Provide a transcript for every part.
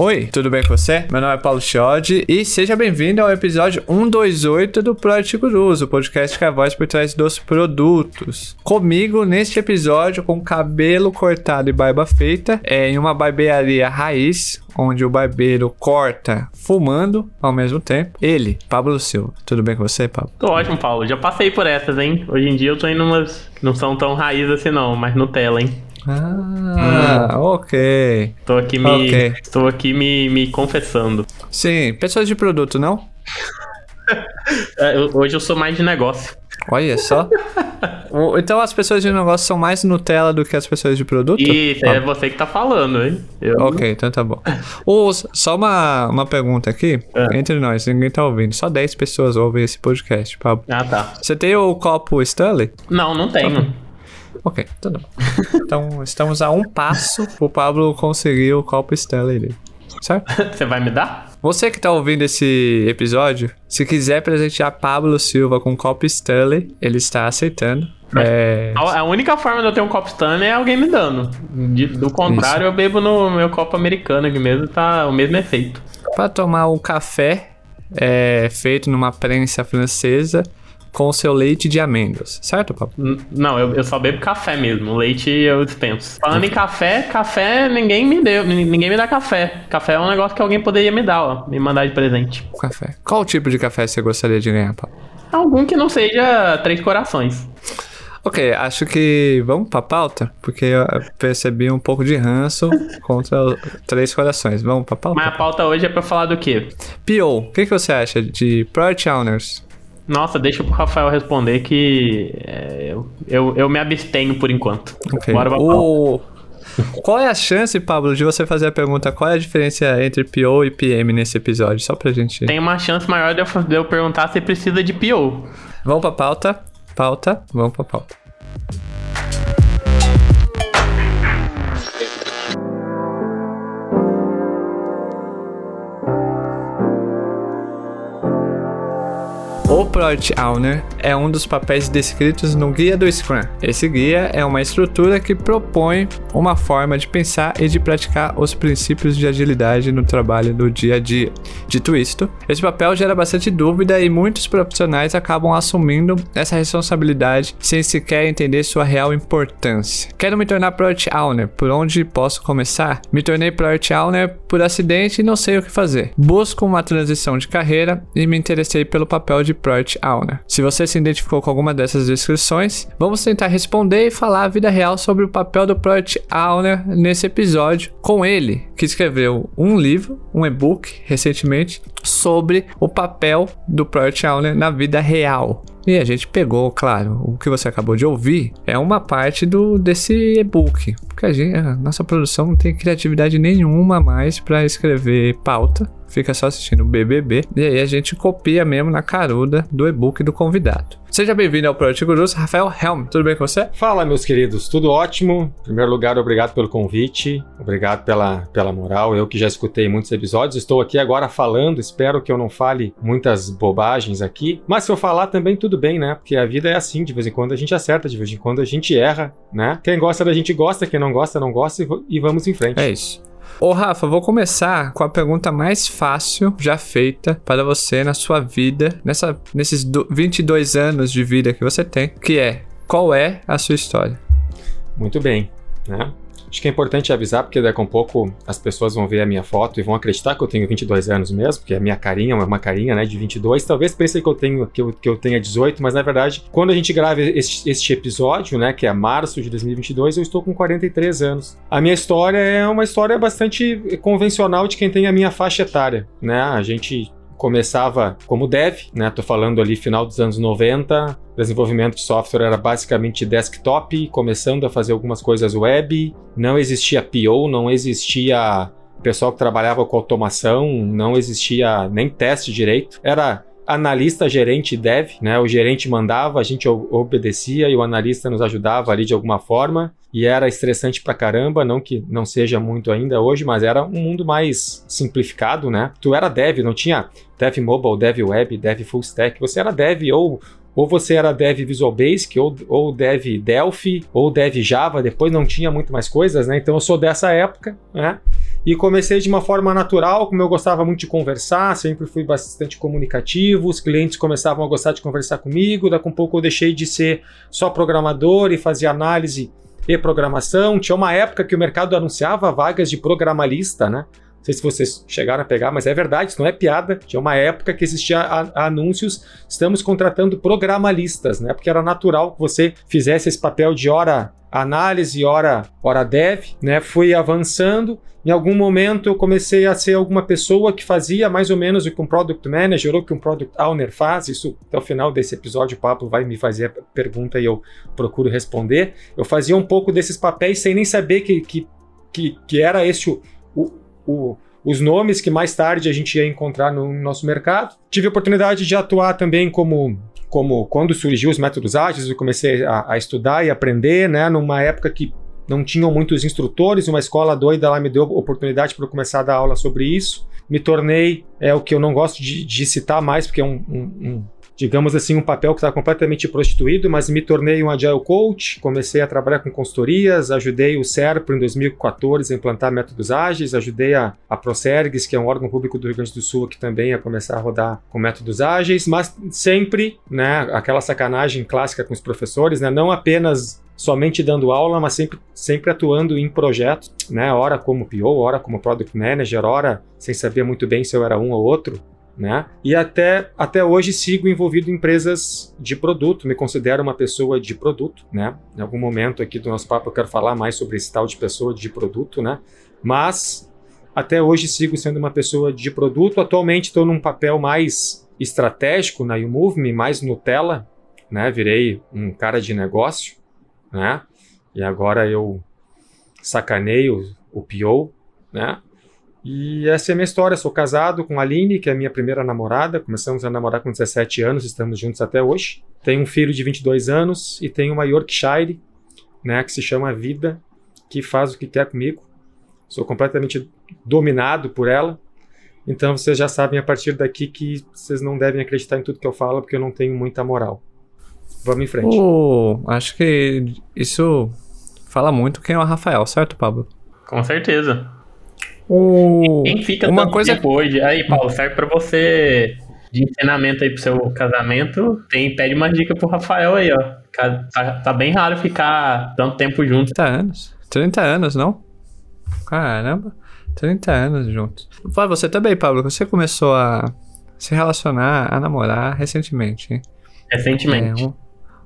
Oi, tudo bem com você? Meu nome é Paulo Chiodi e seja bem-vindo ao episódio 128 do Product Gurus, o podcast que é a voz por trás dos produtos. Comigo neste episódio, com cabelo cortado e barba feita, é, em uma barbearia raiz, onde o barbeiro corta fumando ao mesmo tempo. Ele, Pablo Silva. Tudo bem com você, Pablo? Tô ótimo, Paulo. Já passei por essas, hein? Hoje em dia eu tô indo umas. Não são tão raiz assim, não, mas Nutella, hein? Ah, hum. ok. Tô aqui me. Okay. Estou aqui me, me confessando. Sim, pessoas de produto, não? É, hoje eu sou mais de negócio. Olha só. então as pessoas de negócio são mais Nutella do que as pessoas de produto? Isso, é você que tá falando, hein? Eu... Ok, então tá bom. Ou, só uma, uma pergunta aqui, é. entre nós, ninguém tá ouvindo. Só 10 pessoas ouvem esse podcast, Pablo. Ah, tá. Você tem o copo Stanley? Não, não tenho. Ok, tudo bom. Então, estamos a um passo pro Pablo conseguir o copo Stanley dele. Certo? Você vai me dar? Você que tá ouvindo esse episódio, se quiser presentear Pablo Silva com um copo Stanley, ele está aceitando. É... A única forma de eu ter um copo Stanley é alguém me dando. do contrário, Isso. eu bebo no meu copo americano, que mesmo tá o mesmo efeito. Para tomar um café é, feito numa prensa francesa com o seu leite de amêndoas, certo, Pablo? Não, eu, eu só bebo café mesmo. Leite eu dispenso. Falando em café, café ninguém me deu. Ninguém me dá café. Café é um negócio que alguém poderia me dar, ó. Me mandar de presente. Café. Qual tipo de café você gostaria de ganhar, Pablo? Algum que não seja Três Corações. Ok, acho que vamos pra pauta, porque eu percebi um pouco de ranço contra Três Corações. Vamos pra pauta? Mas a pauta hoje é pra falar do quê? P.O., o que, que você acha de Product Owners? Nossa, deixa pro Rafael responder que é, eu, eu, eu, me abstenho por enquanto. Okay. Bora pra o... Qual é a chance, Pablo, de você fazer a pergunta qual é a diferença entre PO e PM nesse episódio? Só pra gente. Tem uma chance maior de eu, de eu perguntar se precisa de PO. Vamos pra pauta. Pauta. Vamos pra pauta. O Product Owner é um dos papéis descritos no Guia do Scrum. Esse guia é uma estrutura que propõe uma forma de pensar e de praticar os princípios de agilidade no trabalho do dia a dia. Dito isto, esse papel gera bastante dúvida e muitos profissionais acabam assumindo essa responsabilidade sem sequer entender sua real importância. Quero me tornar Product Owner, por onde posso começar? Me tornei Product Owner por acidente e não sei o que fazer. Busco uma transição de carreira e me interessei pelo papel de Product Owner. Se você se identificou com alguma dessas descrições, vamos tentar responder e falar a vida real sobre o papel do Product Owner nesse episódio com ele, que escreveu um livro, um e-book recentemente sobre o papel do Product Owner na vida real. E a gente pegou, claro, o que você acabou de ouvir é uma parte do desse e-book, porque a, gente, a nossa produção não tem criatividade nenhuma mais para escrever pauta fica só assistindo o BBB. E aí a gente copia mesmo na caruda do e-book do convidado. Seja bem-vindo ao Project Gurus, Rafael Helm. Tudo bem com você? Fala, meus queridos. Tudo ótimo. Em primeiro lugar, obrigado pelo convite. Obrigado pela, pela moral. Eu que já escutei muitos episódios, estou aqui agora falando. Espero que eu não fale muitas bobagens aqui. Mas se eu falar também, tudo bem, né? Porque a vida é assim. De vez em quando a gente acerta, de vez em quando a gente erra, né? Quem gosta da gente gosta, quem não gosta, não gosta e vamos em frente. É isso. Ô Rafa, vou começar com a pergunta mais fácil já feita para você na sua vida, nessa, nesses 22 anos de vida que você tem, que é: qual é a sua história? Muito bem, né? Acho que é importante avisar, porque daqui a um pouco as pessoas vão ver a minha foto e vão acreditar que eu tenho 22 anos mesmo, porque a minha carinha é uma carinha, né, de 22. Talvez pensem que eu tenho que eu, que eu tenha 18, mas na verdade, quando a gente grava este, este episódio, né, que é março de 2022, eu estou com 43 anos. A minha história é uma história bastante convencional de quem tem a minha faixa etária, né? A gente começava como dev, né? Tô falando ali final dos anos 90, desenvolvimento de software era basicamente desktop, começando a fazer algumas coisas web, não existia PO, não existia pessoal que trabalhava com automação, não existia nem teste direito. Era analista, gerente, dev, né? O gerente mandava, a gente obedecia e o analista nos ajudava ali de alguma forma. E era estressante pra caramba, não que não seja muito ainda hoje, mas era um mundo mais simplificado, né? Tu era dev, não tinha dev mobile, dev web, dev full stack. Você era dev ou ou você era dev Visual Basic, ou, ou dev Delphi, ou dev Java, depois não tinha muito mais coisas, né? Então eu sou dessa época, né? E comecei de uma forma natural, como eu gostava muito de conversar, sempre fui bastante comunicativo, os clientes começavam a gostar de conversar comigo, daqui a pouco eu deixei de ser só programador e fazia análise e programação. Tinha uma época que o mercado anunciava vagas de programalista, né? Não sei se vocês chegaram a pegar, mas é verdade, isso não é piada. Tinha uma época que existia anúncios, estamos contratando programalistas, né? Porque era natural que você fizesse esse papel de hora análise, hora, hora dev, né? Fui avançando. Em algum momento eu comecei a ser alguma pessoa que fazia mais ou menos o que um product manager ou que um product owner faz. Isso até o final desse episódio o Pablo vai me fazer a pergunta e eu procuro responder. Eu fazia um pouco desses papéis sem nem saber que, que, que, que era esse o, o, o os nomes que mais tarde a gente ia encontrar no nosso mercado. Tive a oportunidade de atuar também como como quando surgiu os métodos ágeis, eu comecei a, a, estudar e aprender, né, numa época que não tinham muitos instrutores, uma escola doida lá me deu oportunidade para começar a dar aula sobre isso. Me tornei, é o que eu não gosto de, de citar mais, porque é um, um, um digamos assim, um papel que está completamente prostituído, mas me tornei um Agile Coach, comecei a trabalhar com consultorias, ajudei o SERPRO em 2014 a implantar métodos ágeis, ajudei a, a que é um órgão público do Rio Grande do Sul, aqui também a começar a rodar com métodos ágeis, mas sempre, né, aquela sacanagem clássica com os professores, né, não apenas somente dando aula, mas sempre, sempre atuando em projetos, né? Ora como PO, ora como Product Manager, ora sem saber muito bem se eu era um ou outro né? E até, até hoje sigo envolvido em empresas de produto, me considero uma pessoa de produto, né? Em algum momento aqui do nosso papo eu quero falar mais sobre esse tal de pessoa de produto, né? Mas até hoje sigo sendo uma pessoa de produto. Atualmente estou num papel mais estratégico na YouMove mais Nutella, né? Virei um cara de negócio, né? E agora eu sacaneio o PO, né? E essa é a minha história. Sou casado com a Aline, que é a minha primeira namorada. Começamos a namorar com 17 anos, estamos juntos até hoje. Tenho um filho de 22 anos e tenho uma Yorkshire, né, que se chama Vida, que faz o que quer comigo. Sou completamente dominado por ela. Então vocês já sabem a partir daqui que vocês não devem acreditar em tudo que eu falo, porque eu não tenho muita moral. Vamos em frente. Oh, acho que isso fala muito quem é o Rafael, certo, Pablo? Com certeza. O... Quem fica uma coisa hoje? Aí, Paulo, serve para você de ensinamento aí pro seu casamento. Tem, pede uma dica pro Rafael aí, ó. Tá, tá bem raro ficar tanto tempo junto. 30 anos. 30 anos, não? Caramba. 30 anos juntos. Você também, Pablo. Você começou a se relacionar, a namorar recentemente, hein? Recentemente. É, um,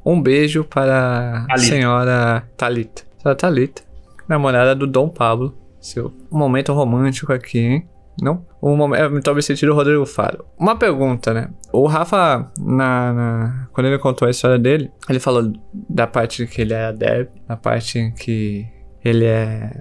um, beijo para a senhora Talita. Senhora Talita, namorada do Dom Pablo. Seu momento romântico aqui, hein? Não? Um momento, tô me sentindo o Rodrigo Faro. Uma pergunta, né? O Rafa, na, na, quando ele contou a história dele, ele falou da parte que ele é dev, da parte que ele é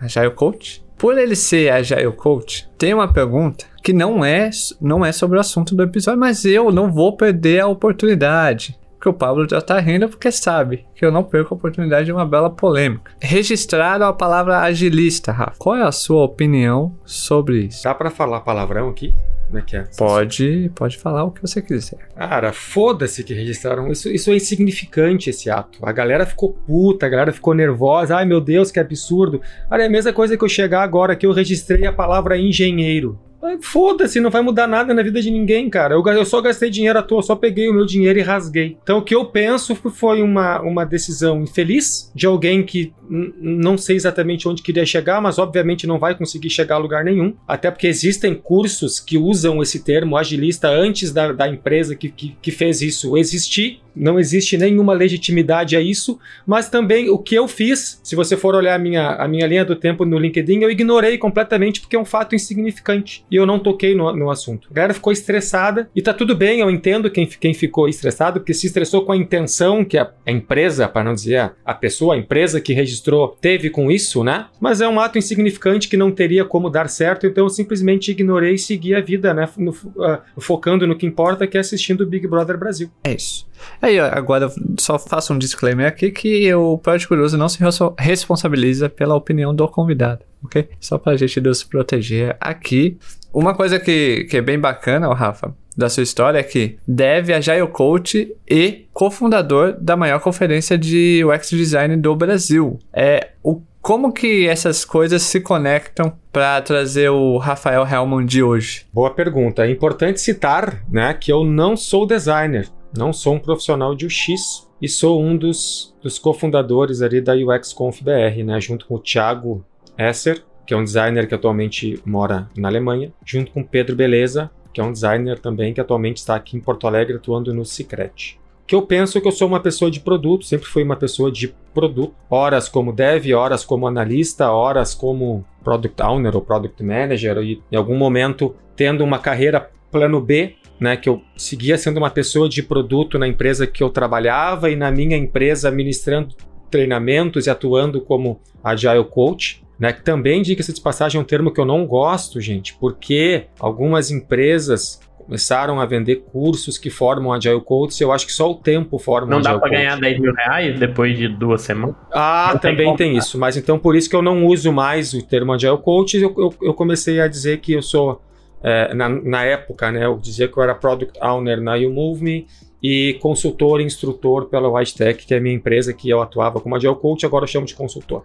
Agile Coach. Por ele ser Agile Coach, tem uma pergunta que não é, não é sobre o assunto do episódio, mas eu não vou perder a oportunidade que o Pablo já tá rindo porque sabe que eu não perco a oportunidade de uma bela polêmica. Registraram a palavra agilista, Rafa. Qual é a sua opinião sobre isso? Dá para falar palavrão aqui? Como é que é? Pode, pode falar o que você quiser. Cara, foda-se que registraram. Isso, isso é insignificante, esse ato. A galera ficou puta, a galera ficou nervosa. Ai, meu Deus, que absurdo. Olha, é a mesma coisa que eu chegar agora que eu registrei a palavra engenheiro. Foda-se, não vai mudar nada na vida de ninguém, cara. Eu, eu só gastei dinheiro à toa, só peguei o meu dinheiro e rasguei. Então o que eu penso foi uma, uma decisão infeliz de alguém que não sei exatamente onde queria chegar, mas obviamente não vai conseguir chegar a lugar nenhum. Até porque existem cursos que usam esse termo agilista antes da, da empresa que, que, que fez isso existir não existe nenhuma legitimidade a isso, mas também o que eu fiz, se você for olhar a minha, a minha linha do tempo no LinkedIn, eu ignorei completamente porque é um fato insignificante e eu não toquei no, no assunto. A galera ficou estressada e tá tudo bem, eu entendo quem, quem ficou estressado, porque se estressou com a intenção que a, a empresa, para não dizer a, a pessoa, a empresa que registrou, teve com isso, né? Mas é um ato insignificante que não teria como dar certo, então eu simplesmente ignorei e segui a vida, né? No, uh, focando no que importa, que é assistindo o Big Brother Brasil. É isso. Aí, agora só faço um disclaimer aqui que o Project Curioso não se responsabiliza pela opinião do convidado, ok? Só pra gente nos proteger aqui. Uma coisa que, que é bem bacana, ó, Rafa, da sua história é que deve Agile Coach e cofundador da maior conferência de UX Design do Brasil. É o como que essas coisas se conectam para trazer o Rafael Helman de hoje? Boa pergunta. É importante citar né, que eu não sou designer, não sou um profissional de UX e sou um dos, dos cofundadores ali da UX Conf BR, né, junto com o Thiago Esser, que é um designer que atualmente mora na Alemanha, junto com Pedro Beleza, que é um designer também que atualmente está aqui em Porto Alegre atuando no Secret. Que eu penso que eu sou uma pessoa de produto, sempre fui uma pessoa de produto, horas como dev, horas como analista, horas como product owner ou product manager, e em algum momento tendo uma carreira plano B, né, que eu seguia sendo uma pessoa de produto na empresa que eu trabalhava e na minha empresa ministrando treinamentos e atuando como agile coach. Né, que também, diga-se de passagem, é um termo que eu não gosto, gente, porque algumas empresas começaram a vender cursos que formam Agile Coach. Eu acho que só o tempo forma Não dá para ganhar 10 mil reais depois de duas semanas? Ah, não também tem, tem isso. Mas então por isso que eu não uso mais o termo Agile Coach. Eu, eu, eu comecei a dizer que eu sou, é, na, na época, né? Eu dizia que eu era Product Owner na You Move Me e consultor e instrutor pela White Tech, que é a minha empresa que eu atuava como Agile Coach, agora eu chamo de consultor.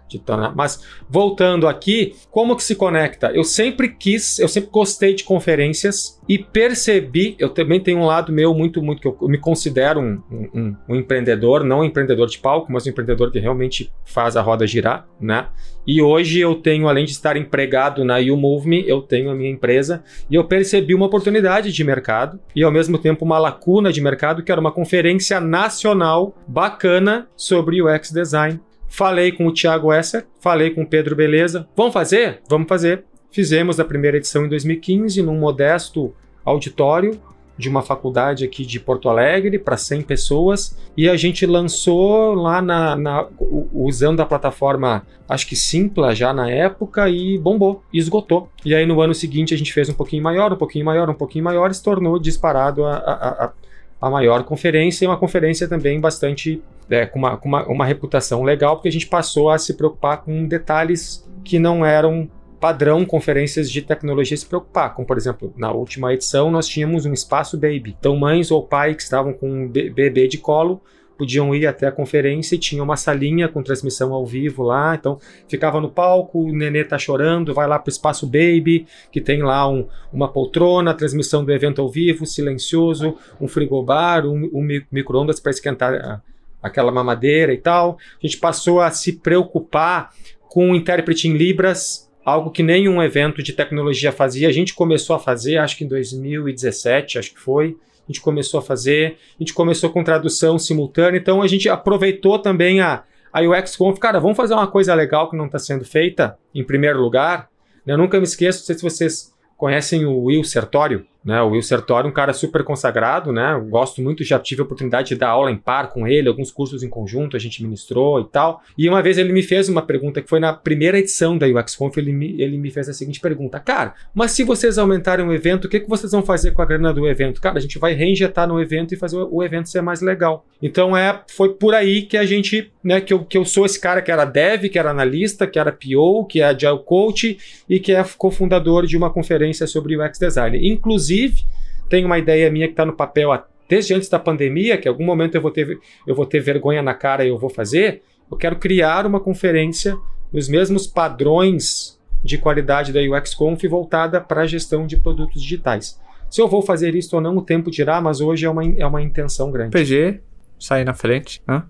Mas voltando aqui, como que se conecta? Eu sempre quis, eu sempre gostei de conferências e percebi, eu também tenho um lado meu muito, muito, que eu me considero um, um, um empreendedor, não um empreendedor de palco, mas um empreendedor que realmente faz a roda girar, né? E hoje eu tenho, além de estar empregado na You Move Me, eu tenho a minha empresa e eu percebi uma oportunidade de mercado e ao mesmo tempo uma lacuna de mercado que era uma conferência nacional bacana sobre UX design. Falei com o Thiago Esser, falei com o Pedro Beleza. Vamos fazer? Vamos fazer. Fizemos a primeira edição em 2015 num modesto auditório de uma faculdade aqui de Porto Alegre para 100 pessoas e a gente lançou lá na, na, usando a plataforma acho que Simpla já na época e bombou, esgotou. E aí no ano seguinte a gente fez um pouquinho maior, um pouquinho maior, um pouquinho maior e se tornou disparado a, a, a, maior conferência e uma conferência também bastante é, com, uma, com uma, uma reputação legal porque a gente passou a se preocupar com detalhes que não eram padrão conferências de tecnologia se preocupar. Como, por exemplo, na última edição nós tínhamos um espaço baby. Então, mães ou pais que estavam com um bebê de colo podiam ir até a conferência e tinha uma salinha com transmissão ao vivo lá. Então, ficava no palco, o nenê tá chorando, vai lá pro espaço baby, que tem lá um, uma poltrona, transmissão do evento ao vivo, silencioso, um frigobar, um, um micro-ondas para esquentar aquela mamadeira e tal. A gente passou a se preocupar com o intérprete em Libras, algo que nenhum evento de tecnologia fazia. A gente começou a fazer, acho que em 2017, acho que foi. A gente começou a fazer, a gente começou com tradução simultânea, então a gente aproveitou também a, a UX Conf. Cara, vamos fazer uma coisa legal que não está sendo feita, em primeiro lugar. Eu nunca me esqueço, não sei se vocês conhecem o Will Sertório. Né, o Will Sertori, um cara super consagrado, né? Gosto muito, já tive a oportunidade de dar aula em par com ele, alguns cursos em conjunto, a gente ministrou e tal. E uma vez ele me fez uma pergunta que foi na primeira edição da UXConf, ele me, ele me fez a seguinte pergunta: Cara, mas se vocês aumentarem o evento, o que, que vocês vão fazer com a grana do evento? Cara, a gente vai reinjetar no evento e fazer o, o evento ser mais legal. Então é, foi por aí que a gente, né, que eu, que eu sou esse cara que era dev, que era analista, que era PO, que é agile coach e que é cofundador de uma conferência sobre UX design. Inclusive, Inclusive, tem uma ideia minha que está no papel desde antes da pandemia, que em algum momento eu vou ter, eu vou ter vergonha na cara e eu vou fazer. Eu quero criar uma conferência nos mesmos padrões de qualidade da UXConf voltada para a gestão de produtos digitais. Se eu vou fazer isso ou não, o tempo dirá, mas hoje é uma, é uma intenção grande. PG, sair na frente, né?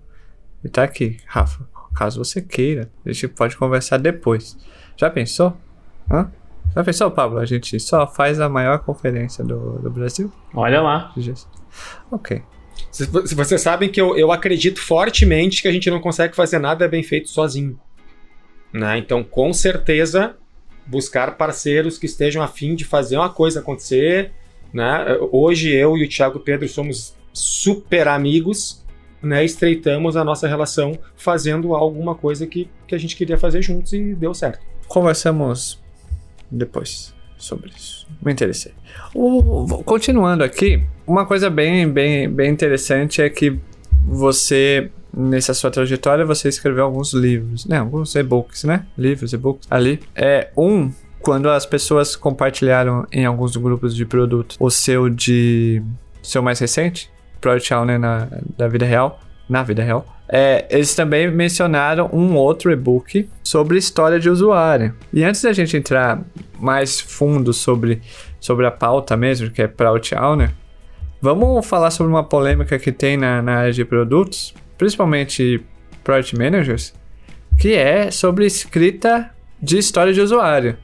E tá aqui, Rafa. Caso você queira, a gente pode conversar depois. Já pensou? Hã? Já pensou, Pablo? A gente só faz a maior conferência do, do Brasil? Olha lá. Ok. Vocês sabem que eu, eu acredito fortemente que a gente não consegue fazer nada bem feito sozinho. Né? Então, com certeza, buscar parceiros que estejam afim de fazer uma coisa acontecer. Né? Hoje, eu e o Thiago Pedro somos super amigos. Né? Estreitamos a nossa relação fazendo alguma coisa que, que a gente queria fazer juntos e deu certo. Conversamos depois sobre isso. Me interessei. Continuando aqui, uma coisa bem, bem, bem interessante é que você, nessa sua trajetória, você escreveu alguns livros, né? Alguns e-books, né? Livros, e-books ali. É um quando as pessoas compartilharam em alguns grupos de produto o seu de seu mais recente, Project Owner na da vida real, na vida real, é, eles também mencionaram um outro e-book sobre história de usuário. E antes da gente entrar mais fundo sobre, sobre a pauta mesmo, que é Prout Owner, vamos falar sobre uma polêmica que tem na, na área de produtos, principalmente Product Managers, que é sobre escrita de história de usuário.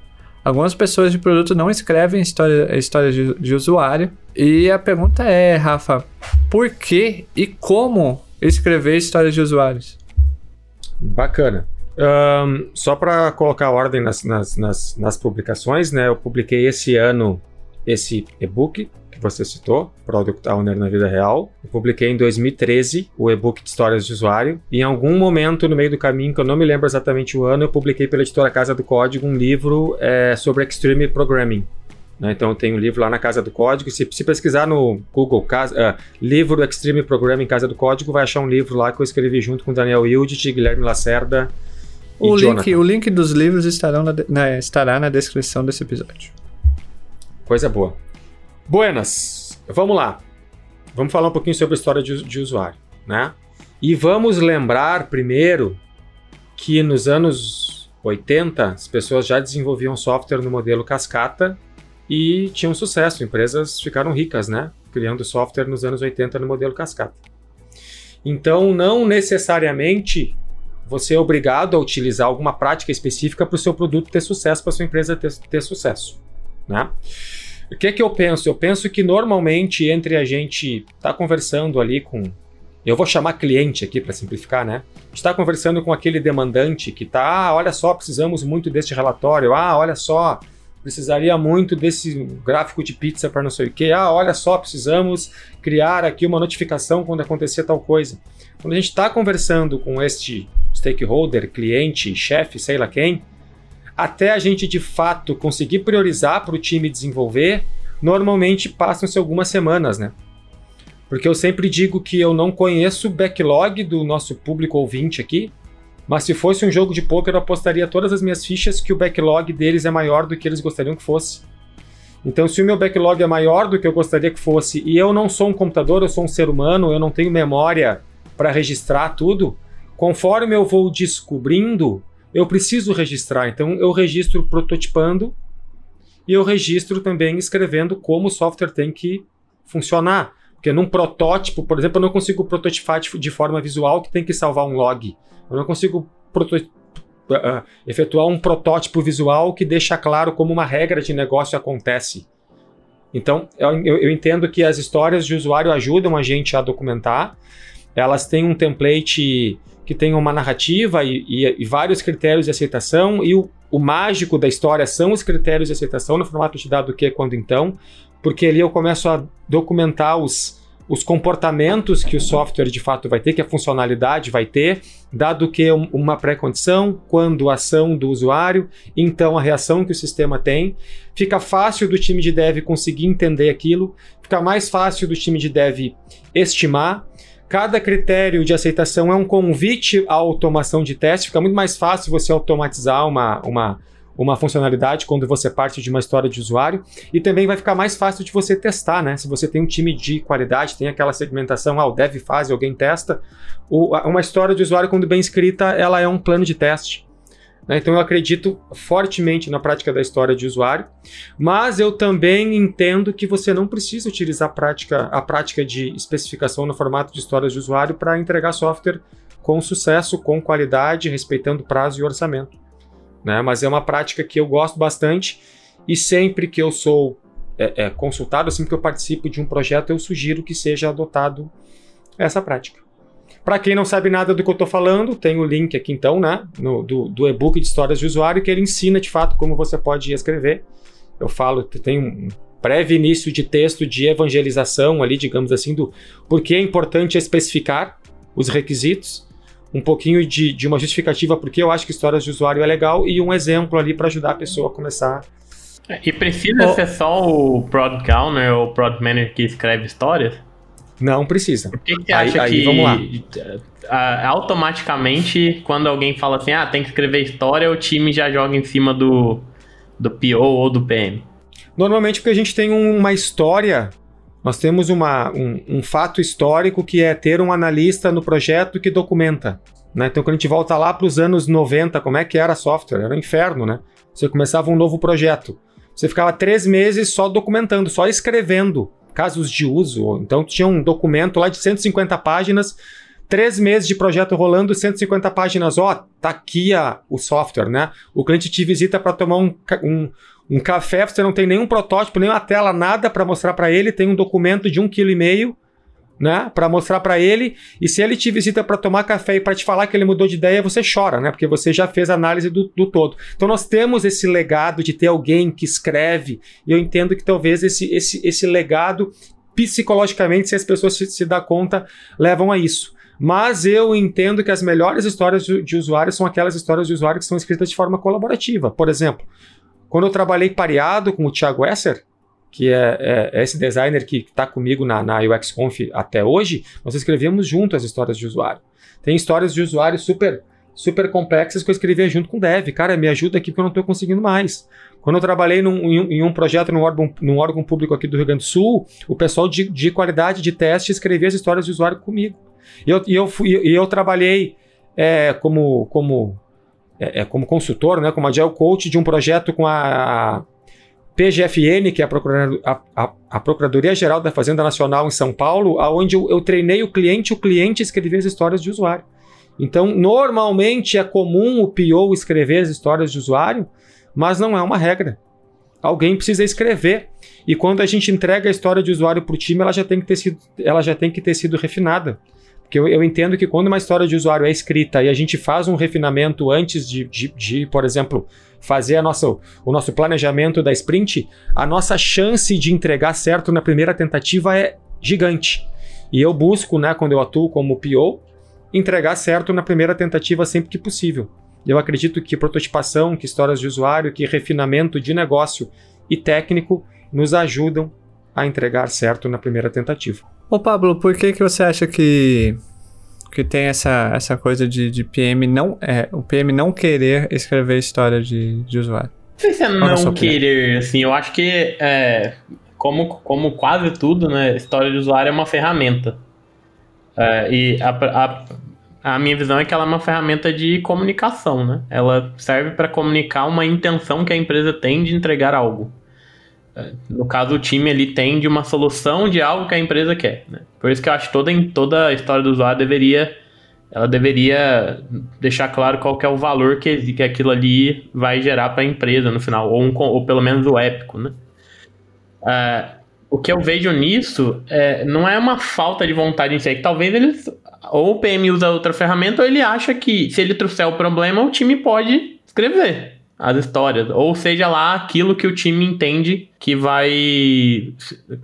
Algumas pessoas de produto não escrevem história, história de, de usuário. E a pergunta é, Rafa, por que e como escrever histórias de usuários? Bacana. Um, só para colocar ordem nas, nas, nas, nas, publicações, né? Eu publiquei esse ano esse e-book você citou, Product Owner na Vida Real. Eu publiquei em 2013 o e-book de histórias de usuário. E em algum momento no meio do caminho, que eu não me lembro exatamente o ano, eu publiquei pela editora Casa do Código um livro é, sobre Extreme Programming. Né? Então tem um livro lá na Casa do Código. Se, se pesquisar no Google casa, uh, livro Extreme Programming Casa do Código, vai achar um livro lá que eu escrevi junto com Daniel Yildit, Guilherme Lacerda. O link, o link dos livros estarão na, na, estará na descrição desse episódio. Coisa boa. Buenas, vamos lá. Vamos falar um pouquinho sobre a história de, de usuário, né? E vamos lembrar primeiro que nos anos 80 as pessoas já desenvolviam software no modelo cascata e tinham sucesso, empresas ficaram ricas, né? Criando software nos anos 80 no modelo cascata. Então, não necessariamente você é obrigado a utilizar alguma prática específica para o seu produto ter sucesso, para sua empresa ter, ter sucesso, né? O que é que eu penso? Eu penso que normalmente entre a gente tá conversando ali com eu vou chamar cliente aqui para simplificar, né? Está conversando com aquele demandante que tá, ah, olha só, precisamos muito deste relatório. Ah, olha só, precisaria muito desse gráfico de pizza para não sei o quê. Ah, olha só, precisamos criar aqui uma notificação quando acontecer tal coisa. Quando a gente está conversando com este stakeholder, cliente, chefe, sei lá quem, até a gente de fato conseguir priorizar para o time desenvolver, normalmente passam-se algumas semanas, né? Porque eu sempre digo que eu não conheço o backlog do nosso público ouvinte aqui, mas se fosse um jogo de poker, eu apostaria todas as minhas fichas que o backlog deles é maior do que eles gostariam que fosse. Então, se o meu backlog é maior do que eu gostaria que fosse, e eu não sou um computador, eu sou um ser humano, eu não tenho memória para registrar tudo, conforme eu vou descobrindo, eu preciso registrar. Então eu registro prototipando e eu registro também escrevendo como o software tem que funcionar. Porque num protótipo, por exemplo, eu não consigo prototipar de, forma visual que tem que salvar um log. Eu não consigo uh, efetuar um protótipo visual que deixa claro como uma regra de negócio acontece. Então, eu, eu entendo que as histórias de usuário ajudam a gente a documentar. Elas têm um template que tem uma narrativa e, e, e vários critérios de aceitação, e o, o, mágico da história são os critérios de aceitação no formato de dado que, quando então, porque ali eu começo a documentar os, os comportamentos que o software de fato vai ter, que a funcionalidade vai ter, dado que uma pré-condição, quando a ação do usuário, então a reação que o sistema tem. Fica fácil do time de dev conseguir entender aquilo, fica mais fácil do time de dev estimar, Cada critério de aceitação é um convite à automação de teste. Fica muito mais fácil você automatizar uma, uma, uma funcionalidade quando você parte de uma história de usuário. E também vai ficar mais fácil de você testar, né? Se você tem um time de qualidade, tem aquela segmentação, ah, o dev faz, alguém testa. O, uma história de usuário, quando bem escrita, ela é um plano de teste. Né? Então eu acredito fortemente na prática da história de usuário, mas eu também entendo que você não precisa utilizar a prática, a prática de especificação no formato de histórias de usuário para entregar software com sucesso, com qualidade, respeitando prazo e orçamento. Né? Mas é uma prática que eu gosto bastante e sempre que eu sou é, é, consultado, sempre que eu participo de um projeto, eu sugiro que seja adotado essa prática. Para quem não sabe nada do que eu estou falando, tem o link aqui então, né, no, do, do e-book de histórias de usuário, que ele ensina de fato como você pode escrever. Eu falo, tem um breve início de texto de evangelização ali, digamos assim, do porquê é importante especificar os requisitos, um pouquinho de, de uma justificativa porque eu acho que histórias de usuário é legal e um exemplo ali para ajudar a pessoa a começar. E precisa oh. ser só o Product Owner ou o Product Manager que escreve histórias? Não precisa. Por que, você acha aí, que vamos lá. automaticamente, quando alguém fala assim, ah, tem que escrever história, o time já joga em cima do, do PO ou do PM? Normalmente porque a gente tem uma história Nós temos uma, um, um fato histórico que é ter um analista no projeto que documenta. Né? Então, quando a gente volta lá para os anos 90, como é que era software? Era um inferno, né? Você começava um novo projeto. Você ficava três meses só documentando, só escrevendo casos de uso. Então, tinha um documento lá de 150 páginas, três meses de projeto rolando, 150 páginas. Ó, oh, tá aqui a, o software, né? O cliente te visita para tomar um, um, um, café, você não tem nenhum protótipo, nenhuma tela, nada para mostrar para ele, tem um documento de um quilo e meio né, para mostrar para ele. E se ele te visita para tomar café e para te falar que ele mudou de ideia, você chora, né? Porque você já fez a análise do, do, todo. Então nós temos esse legado de ter alguém que escreve. E eu entendo que talvez esse, esse, esse legado, psicologicamente, se as pessoas se, se dar conta, levam a isso. Mas eu entendo que as melhores histórias de, usuários são aquelas histórias de usuário que são escritas de forma colaborativa. Por exemplo, quando eu trabalhei pareado com o Thiago Esser, que é, é, é esse designer que está comigo na, na UXConf até hoje, nós escrevemos junto as histórias de usuário. Tem histórias de usuário super super complexas que eu escrevia junto com o dev. Cara, me ajuda aqui porque eu não estou conseguindo mais. Quando eu trabalhei num, em, em, um projeto num órgão, num órgão público aqui do Rio Grande do Sul, o pessoal de, de qualidade de teste escrevia as histórias de usuário comigo. E eu, e eu, fui, e eu trabalhei é, como, como, é, é, como consultor, né, como agile coach de um projeto com a, PGFN, que é a, Procuradoria, a, a, a Procuradoria Geral da Fazenda Nacional em São Paulo, aonde eu, eu treinei o cliente, o cliente escrevia as histórias de usuário. Então, normalmente é comum o PO escrever as histórias de usuário, mas não é uma regra. Alguém precisa escrever. E quando a gente entrega a história de usuário para o time, ela já tem que ter sido, ela já tem que ter sido refinada. Porque eu, eu, entendo que quando uma história de usuário é escrita e a gente faz um refinamento antes de, de, de por exemplo, fazer a nossa, o nosso planejamento da sprint, a nossa chance de entregar certo na primeira tentativa é gigante. E eu busco, né, quando eu atuo como PO, entregar certo na primeira tentativa sempre que possível. Eu acredito que prototipação, que histórias de usuário, que refinamento de negócio e técnico nos ajudam a entregar certo na primeira tentativa. Ô Pablo, por que, que você acha que, que tem essa, essa coisa de, de PM não. É, o PM não querer escrever história de, de usuário? Não sei se é não querer, assim, eu acho que é, como, como quase tudo, né? História de usuário é uma ferramenta. É, e a, a, a minha visão é que ela é uma ferramenta de comunicação, né? Ela serve para comunicar uma intenção que a empresa tem de entregar algo. No caso, o time ele tem de uma solução de algo que a empresa quer. Né? Por isso que eu acho que toda, toda a história do usuário deveria ela deveria deixar claro qual é o valor que, que aquilo ali vai gerar para a empresa no final, ou, um, ou pelo menos o épico. Né? Uh, o que eu vejo nisso é, não é uma falta de vontade em si, é que talvez eles ou o PM usa outra ferramenta ou ele acha que se ele trouxer o problema, o time pode escrever as histórias, ou seja lá aquilo que o time entende que vai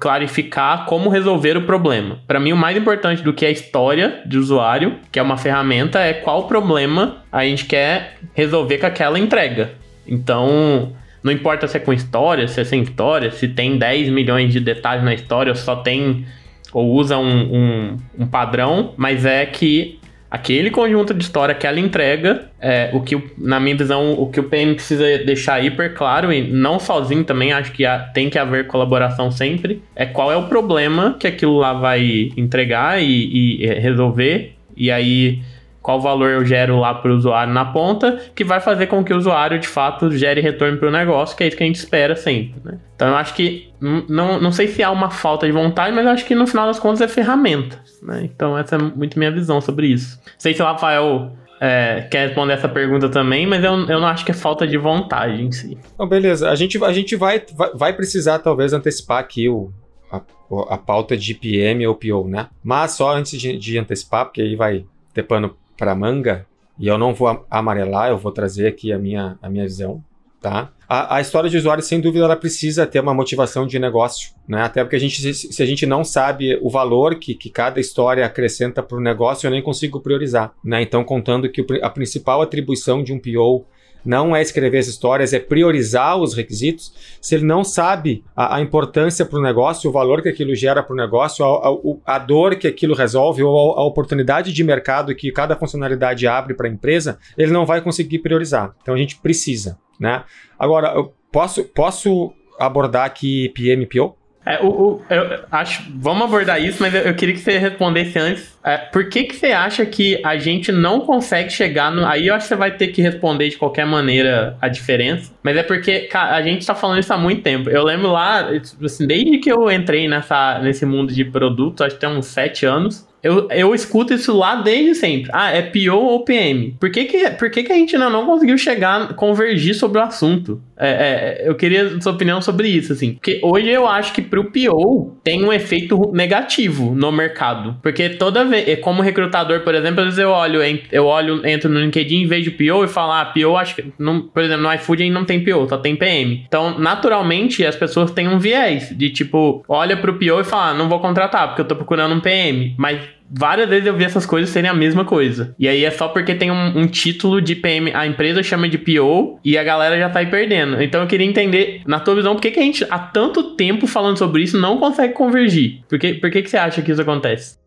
clarificar como resolver o problema. Para mim, o mais importante do que a história de usuário, que é uma ferramenta, é qual problema a gente quer resolver com aquela entrega. Então, não importa se é com história, se é sem história, se tem 10 milhões de detalhes na história, ou só tem ou usa um, um, um padrão, mas é que aquele conjunto de história que ela entrega, é, o que, na minha visão, o que o PM precisa deixar hiper claro, e não sozinho também, acho que há, tem que haver colaboração sempre, é qual é o problema que aquilo lá vai entregar e, e resolver, e aí qual valor eu gero lá para o usuário na ponta, que vai fazer com que o usuário de fato gere retorno para o negócio, que é isso que a gente espera sempre. Né? Então eu acho que não, não sei se há uma falta de vontade, mas eu acho que no final das contas é ferramenta. Né? Então essa é muito minha visão sobre isso. Não sei se o Rafael é, quer responder essa pergunta também, mas eu, eu não acho que é falta de vontade em si. Então, beleza, a gente, a gente vai, vai, vai precisar talvez antecipar aqui o, a, a pauta de PM ou PO, né? Mas só antes de, de antecipar, porque aí vai ter pano para manga, e eu não vou amarelar, eu vou trazer aqui a minha, a minha visão, tá? A, a, história de usuário, sem dúvida, ela precisa ter uma motivação de negócio, né? Até porque a gente, se, a gente não sabe o valor que, que cada história acrescenta para o negócio, eu nem consigo priorizar, né? Então, contando que a principal atribuição de um PO não é escrever as histórias, é priorizar os requisitos. Se ele não sabe a, a importância para o negócio, o valor que aquilo gera para o negócio, a, a, a, dor que aquilo resolve ou a, oportunidade de mercado que cada funcionalidade abre para a empresa, ele não vai conseguir priorizar. Então a gente precisa, né? Agora, eu posso, posso abordar aqui PMPO? É, o, o, eu acho, vamos abordar isso, mas eu, eu queria que você respondesse antes. É, por que, que você acha que a gente não consegue chegar no. Aí eu acho que você vai ter que responder de qualquer maneira a diferença. Mas é porque, cara, a gente tá falando isso há muito tempo. Eu lembro lá, assim, desde que eu entrei nessa, nesse mundo de produtos, acho que tem uns sete anos. Eu, eu escuto isso lá desde sempre. Ah, é PO ou PM? Por que, que, por que, que a gente ainda não conseguiu chegar, convergir sobre o assunto? É, é, eu queria sua opinião sobre isso, assim. Porque hoje eu acho que pro PO tem um efeito negativo no mercado. Porque toda vez, como recrutador, por exemplo, às vezes eu olho, eu olho, entro no LinkedIn, vejo PO e falo, ah, PO acho que. Não, por exemplo, no iFood aí não tem PO, só tem PM. Então, naturalmente, as pessoas têm um viés de tipo, olha pro PO e fala, ah, não vou contratar, porque eu tô procurando um PM. Mas várias vezes eu vi essas coisas serem a mesma coisa. E aí é só porque tem um, um, título de PM, a empresa chama de PO e a galera já tá aí perdendo. Então eu queria entender, na tua visão, por que, que a gente há tanto tempo falando sobre isso não consegue convergir? Por que, por que, que você acha que isso acontece?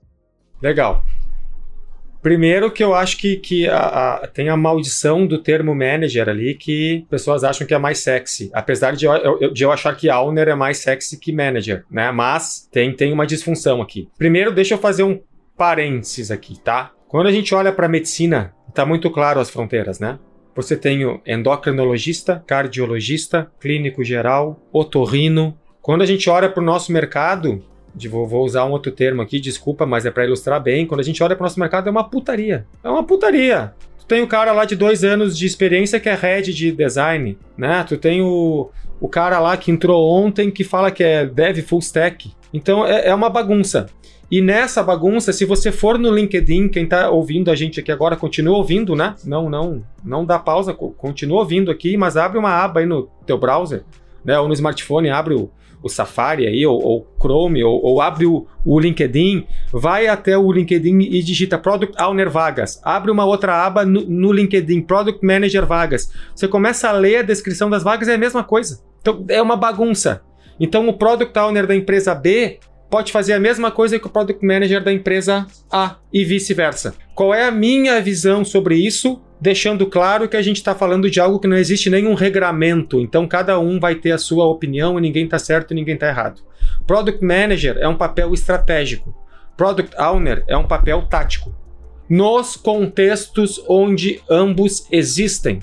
Legal. Primeiro que eu acho que, que a, a, tem a maldição do termo manager ali que pessoas acham que é mais sexy. Apesar de eu, de eu achar que owner é mais sexy que manager, né? Mas tem, tem uma disfunção aqui. Primeiro, deixa eu fazer um parênteses aqui, tá? Quando a gente olha para a medicina, está muito claro as fronteiras, né? Você tem o endocrinologista, cardiologista, clínico geral, otorrino. Quando a gente olha para o nosso mercado, vou, usar um outro termo aqui, desculpa, mas é para ilustrar bem. Quando a gente olha para o nosso mercado, é uma putaria. É uma putaria. Tu tem o cara lá de dois anos de experiência que é head de design, né? Tu tem o, o cara lá que entrou ontem que fala que é dev full stack. Então é, é uma bagunça. E nessa bagunça, se você for no LinkedIn, quem está ouvindo a gente aqui agora, continua ouvindo, né? Não, não, não dá pausa, continua ouvindo aqui, mas abre uma aba aí no teu browser, né? Ou no smartphone, abre o, o Safari aí, ou, ou Chrome, ou, ou abre o, o, LinkedIn, vai até o LinkedIn e digita Product Owner Vagas. Abre uma outra aba no, no LinkedIn, Product Manager Vagas. Você começa a ler a descrição das vagas, é a mesma coisa. Então é uma bagunça. Então o Product Owner da empresa B pode fazer a mesma coisa que o Product Manager da empresa A e vice-versa. Qual é a minha visão sobre isso? Deixando claro que a gente está falando de algo que não existe nenhum regramento, então cada um vai ter a sua opinião e ninguém está certo e ninguém está errado. Product Manager é um papel estratégico. Product Owner é um papel tático. Nos contextos onde ambos existem.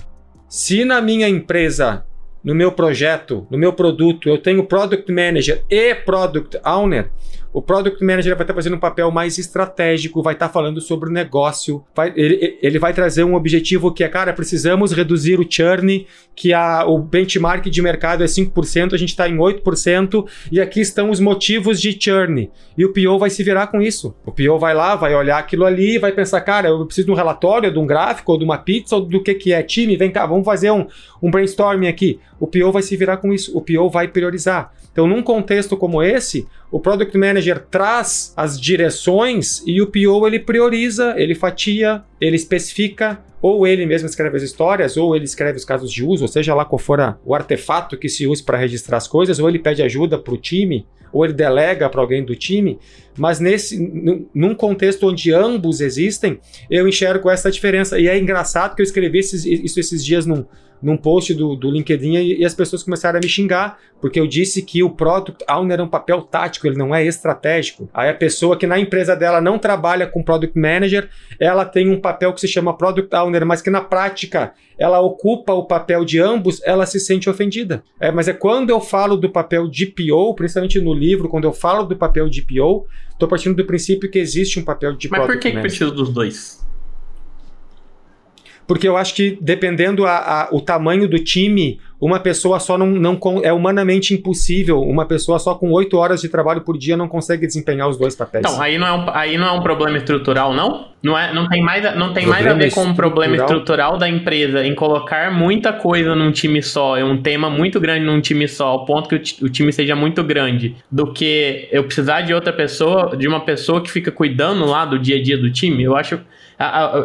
Se na minha empresa no meu projeto, no meu produto, eu tenho Product Manager e Product Owner, o Product Manager vai estar fazendo um papel mais estratégico, vai estar falando sobre o negócio, vai, ele, ele vai trazer um objetivo que é, cara, precisamos reduzir o churn, que a, o benchmark de mercado é 5%, a gente está em 8%, e aqui estão os motivos de churn. E o PO vai se virar com isso. O PO vai lá, vai olhar aquilo ali vai pensar, cara, eu preciso de um relatório, de um gráfico, ou de uma pizza, ou do que, que é. Time, vem cá, vamos fazer um, um brainstorming aqui. O PO vai se virar com isso, o PO vai priorizar. Então, num contexto como esse, o Product Manager traz as direções e o PO ele prioriza, ele fatia, ele especifica, ou ele mesmo escreve as histórias, ou ele escreve os casos de uso, ou seja lá qual for o artefato que se use para registrar as coisas, ou ele pede ajuda para o time, ou ele delega para alguém do time. Mas nesse, num contexto onde ambos existem, eu enxergo essa diferença. E é engraçado que eu escrevi esses, isso esses dias num, num post do, do LinkedIn e, e, as pessoas começaram a me xingar, porque eu disse que o Product Owner é um papel tático, ele não é estratégico. Aí a pessoa que na empresa dela não trabalha com Product Manager, ela tem um papel que se chama Product Owner, mas que na prática ela ocupa o papel de ambos, ela se sente ofendida. É, mas é quando eu falo do papel de PO, principalmente no livro, quando eu falo do papel de PO, estou partindo do princípio que existe um papel de Mas por que, que precisa dos dois? Porque eu acho que dependendo a, a, o tamanho do time, uma pessoa só não, não é humanamente impossível. Uma pessoa só com oito horas de trabalho por dia não consegue desempenhar os dois papéis. Então, aí não é um, aí não é um problema estrutural, não? Não, é, não tem mais, não tem mais a ver com um problema estrutural da empresa em colocar muita coisa num time só, é um tema muito grande num time só, ao ponto que o, o time seja muito grande, do que eu precisar de outra pessoa, de uma pessoa que fica cuidando lá do dia a dia do time. Eu acho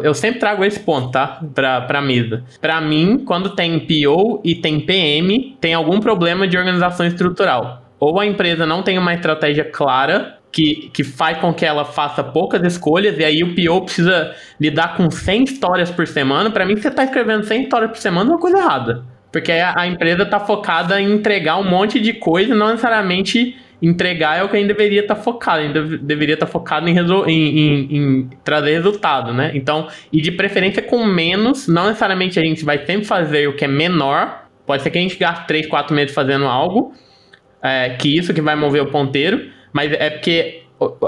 eu sempre trago esse ponto, tá? Pra, pra mesa. Pra mim, quando tem PO e tem PM, tem algum problema de organização estrutural. Ou a empresa não tem uma estratégia clara que, que faz com que ela faça poucas escolhas, e aí o PO precisa lidar com 100 histórias por semana. Para mim, você tá escrevendo 100 histórias por semana é uma coisa errada. Porque a, a empresa tá focada em entregar um monte de coisa, não necessariamente entregar é o que a gente deveria estar tá focado. A gente deveria estar tá focado em, em, em, em, trazer resultado, né? Então, e de preferência com menos, não necessariamente a gente vai sempre fazer o que é menor. Pode ser que a gente gaste 3, 4 meses fazendo algo, é, que isso que vai mover o ponteiro, mas é porque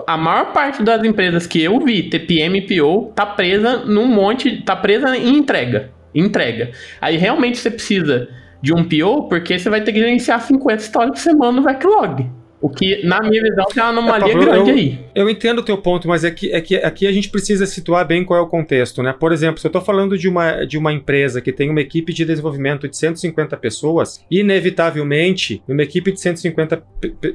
a maior parte das empresas que eu vi, TPM e PO, tá presa num monte, tá presa em entrega. Entrega. Aí realmente você precisa de um PO, porque você vai ter que gerenciar 50 histórias por semana no backlog. O que, na minha visão, tem uma anomalia é, Pablo, grande eu, aí. Eu entendo o teu ponto, mas é que, é que aqui a gente precisa situar bem qual é o contexto, né? Por exemplo, se eu estou falando de uma, de uma empresa que tem uma equipe de desenvolvimento de 150 pessoas, inevitavelmente, numa equipe de 150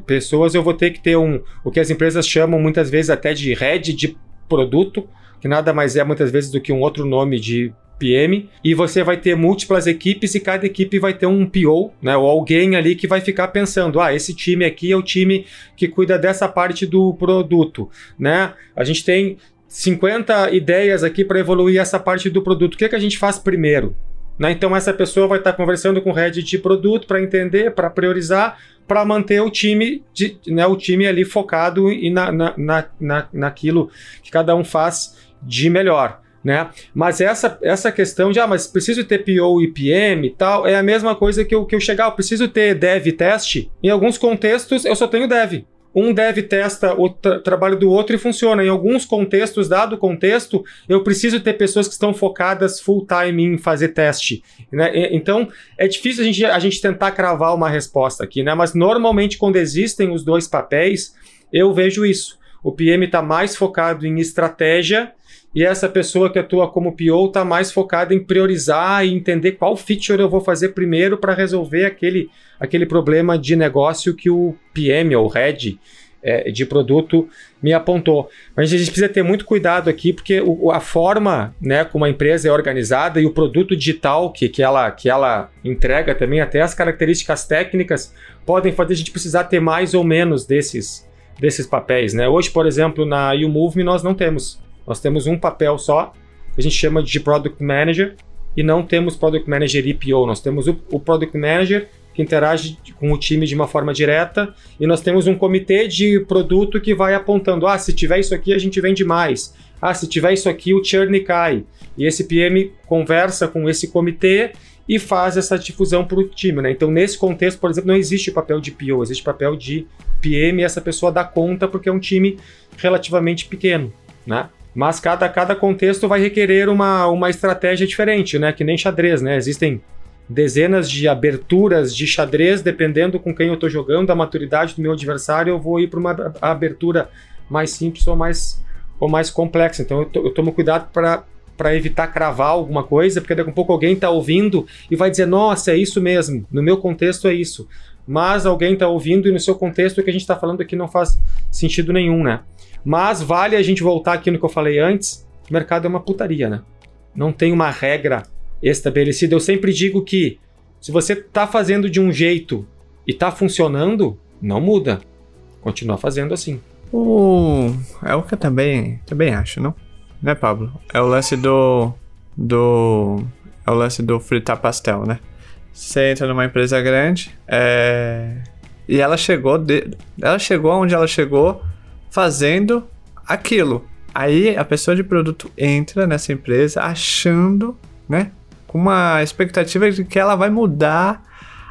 pessoas, eu vou ter que ter um, o que as empresas chamam muitas vezes até de head de produto, que nada mais é muitas vezes do que um outro nome de PM, e você vai ter múltiplas equipes e cada equipe vai ter um PO, né, ou alguém ali que vai ficar pensando, ah, esse time aqui é o time que cuida dessa parte do produto, né? A gente tem 50 ideias aqui para evoluir essa parte do produto. O que, é que a gente faz primeiro? Né? Então essa pessoa vai estar conversando com o head de produto para entender, para priorizar, para manter o time, de, né, o time ali focado e na, na, na, na, naquilo que cada um faz de melhor né? Mas essa, essa questão de, ah, mas preciso ter PO e PM e tal, é a mesma coisa que eu, que eu chegar, eu preciso ter dev teste. Em alguns contextos, eu só tenho dev. Um dev testa o tra trabalho do outro e funciona. Em alguns contextos, dado o contexto, eu preciso ter pessoas que estão focadas full time em fazer teste. Né? Então, é difícil a gente, a gente tentar cravar uma resposta aqui, né? Mas normalmente, quando existem os dois papéis, eu vejo isso. O PM está mais focado em estratégia e essa pessoa que atua como PO está mais focada em priorizar e entender qual feature eu vou fazer primeiro para resolver aquele, aquele problema de negócio que o PM ou Head é, de produto me apontou. Mas a gente precisa ter muito cuidado aqui, porque o, a forma né, como a empresa é organizada e o produto digital que, que, ela, que ela entrega também, até as características técnicas, podem fazer a gente precisar ter mais ou menos desses, desses papéis. Né? Hoje, por exemplo, na YouMove nós não temos nós temos um papel só, que a gente chama de Product Manager, e não temos Product Manager e PO. Nós temos o, o Product Manager, que interage com o time de uma forma direta, e nós temos um comitê de produto que vai apontando: ah, se tiver isso aqui, a gente vende mais. Ah, se tiver isso aqui, o churn cai. E esse PM conversa com esse comitê e faz essa difusão para o time. Né? Então, nesse contexto, por exemplo, não existe papel de PO, existe papel de PM e essa pessoa dá conta porque é um time relativamente pequeno. Né? Mas cada, cada contexto vai requerer uma, uma estratégia diferente, né? Que nem xadrez, né? Existem dezenas de aberturas de xadrez, dependendo com quem eu estou jogando, da maturidade do meu adversário, eu vou ir para uma abertura mais simples ou mais, ou mais complexa. Então eu, eu tomo cuidado para para evitar cravar alguma coisa, porque daqui a pouco alguém está ouvindo e vai dizer, nossa, é isso mesmo, no meu contexto é isso. Mas alguém está ouvindo e no seu contexto o que a gente está falando aqui não faz sentido nenhum, né? Mas vale a gente voltar aqui no que eu falei antes: o mercado é uma putaria, né? Não tem uma regra estabelecida. Eu sempre digo que se você está fazendo de um jeito e está funcionando, não muda. Continua fazendo assim. Uh, é o que eu também, também acho, não? Né, Pablo? É o lance do. do. É o lance do fritar pastel, né? Você entra numa empresa grande é, e ela chegou. De, ela chegou onde ela chegou fazendo aquilo. Aí a pessoa de produto entra nessa empresa achando, né? Com uma expectativa de que ela vai mudar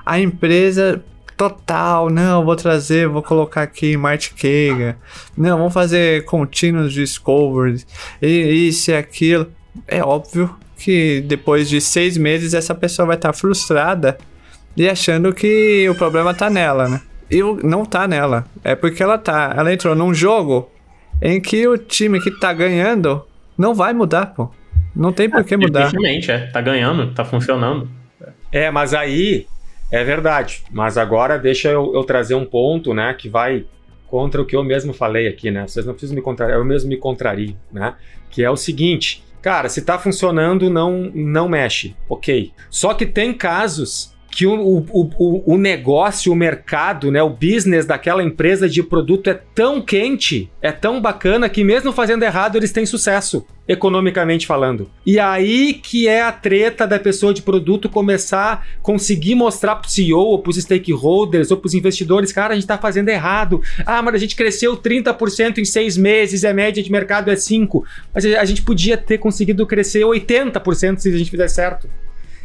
a empresa total. Não, vou trazer, vou colocar aqui Marte Kega. Não, vamos fazer continuous discovery. E isso e aquilo. É óbvio que depois de seis meses essa pessoa vai estar frustrada e achando que o problema tá nela, né? Eu não tá nela. É porque ela tá. Ela entrou num jogo em que o time que tá ganhando não vai mudar, pô. Não tem por que mudar. Dificilmente, é. Tá ganhando, tá funcionando. É, mas aí é verdade. Mas agora deixa eu, eu, trazer um ponto, né, que vai contra o que eu mesmo falei aqui, né? Vocês não precisam me contrariar, eu mesmo me contrario, né? Que é o seguinte, cara, se tá funcionando, não não mexe, ok. Só que tem casos que o, o, o, o negócio, o mercado, né, o business daquela empresa de produto é tão quente, é tão bacana que mesmo fazendo errado eles têm sucesso economicamente falando. E aí que é a treta da pessoa de produto começar a conseguir mostrar pro CEO ou pros stakeholders ou pros investidores, cara, a gente tá fazendo errado. Ah, mas a gente cresceu 30% em seis meses a média de mercado é 5%. Mas a gente podia ter conseguido crescer 80% se a gente fizesse certo.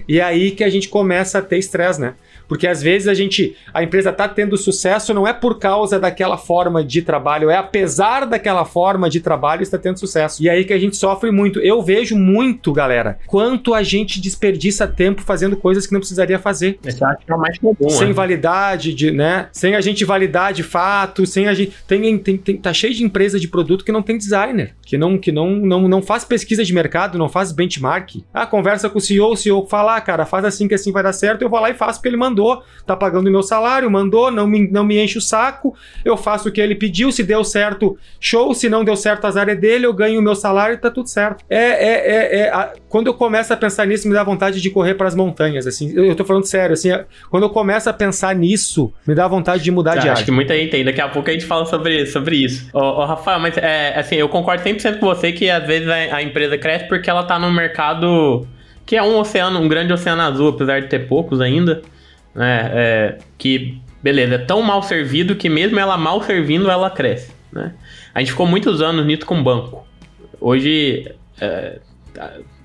E é aí que a gente começa a ter estresse, né? Porque às vezes a gente, a empresa está tendo sucesso não é por causa daquela forma de trabalho, é apesar daquela forma de trabalho está tendo sucesso. E é aí que a gente sofre muito. Eu vejo muito, galera, quanto a gente desperdiça tempo fazendo coisas que não precisaria fazer. Esse acho que é mais comum. Sem né? validade, de, né? Sem a gente validar de fato, sem a gente. Tem, tem, tem, tá cheio de empresa de produto que não tem designer, que não, que não, não, não faz pesquisa de mercado, não faz benchmark. Ah, conversa com o CEO, o CEO fala, ah, cara, faz assim que assim vai dar certo, eu vou lá e faço porque ele mandou mandou, tá pagando o meu salário, mandou, não me, não me enche o saco, eu faço o que ele pediu, se deu certo, show, se não deu certo, azar é dele, eu ganho o meu salário e tá tudo certo. É, é, é, é a, quando eu começo a pensar nisso, me dá vontade de correr para as montanhas, assim, eu, eu tô falando sério, assim, quando eu começo a pensar nisso, me dá vontade de mudar tá, de área. Acho que muita gente tem, daqui a pouco a gente fala sobre, sobre isso. Ô, ô Rafael, mas é, assim, eu concordo 100% com você que às vezes a, a empresa cresce porque ela tá no mercado que é um oceano, um grande oceano azul, apesar de ter poucos ainda né? É, que, beleza, é tão mal servido que mesmo ela mal servindo, ela cresce, né? A gente ficou muitos anos nisso com banco. Hoje, é,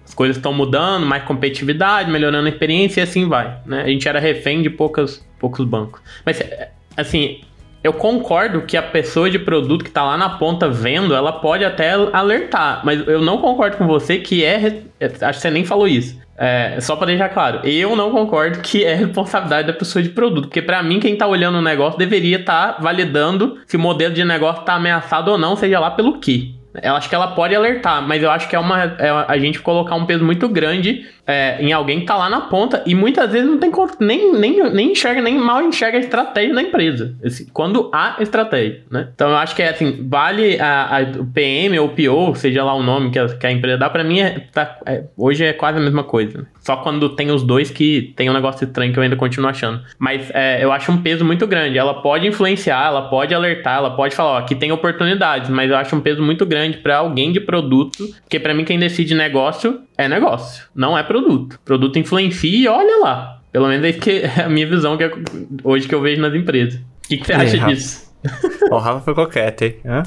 as coisas estão mudando, mais competitividade, melhorando a experiência e assim vai, né? A gente era refém de poucas, poucos bancos. Mas, assim, eu concordo que a pessoa de produto que está lá na ponta vendo, ela pode até alertar, mas eu não concordo com você que é. Acho que você nem falou isso. É, só para deixar claro, eu não concordo que é responsabilidade da pessoa de produto, porque para mim quem tá olhando o negócio deveria estar tá validando se o modelo de negócio tá ameaçado ou não, seja lá pelo que. Eu acho que ela pode alertar, mas eu acho que é uma é a gente colocar um peso muito grande é, em alguém que tá lá na ponta e muitas vezes não tem nem, nem, nem enxerga, nem mal enxerga a estratégia da empresa. Assim, quando há estratégia, né? Então eu acho que é assim, vale a, a o PM ou PO, seja lá o nome que a, que a empresa dá, para mim é, tá, é, hoje é quase a mesma coisa. Né? Só quando tem os dois que tem um negócio estranho que eu ainda continuo achando. Mas é, eu acho um peso muito grande. Ela pode influenciar, ela pode alertar, ela pode falar, ó, aqui tem oportunidades, mas eu acho um peso muito grande para alguém de produto, porque para mim quem decide negócio é negócio, não é produto. Produto influencia e olha lá. Pelo menos é, que é a minha visão que é hoje que eu vejo nas empresas. O que, que você acha disso? o Rafa ficou quieto, hein? Hã?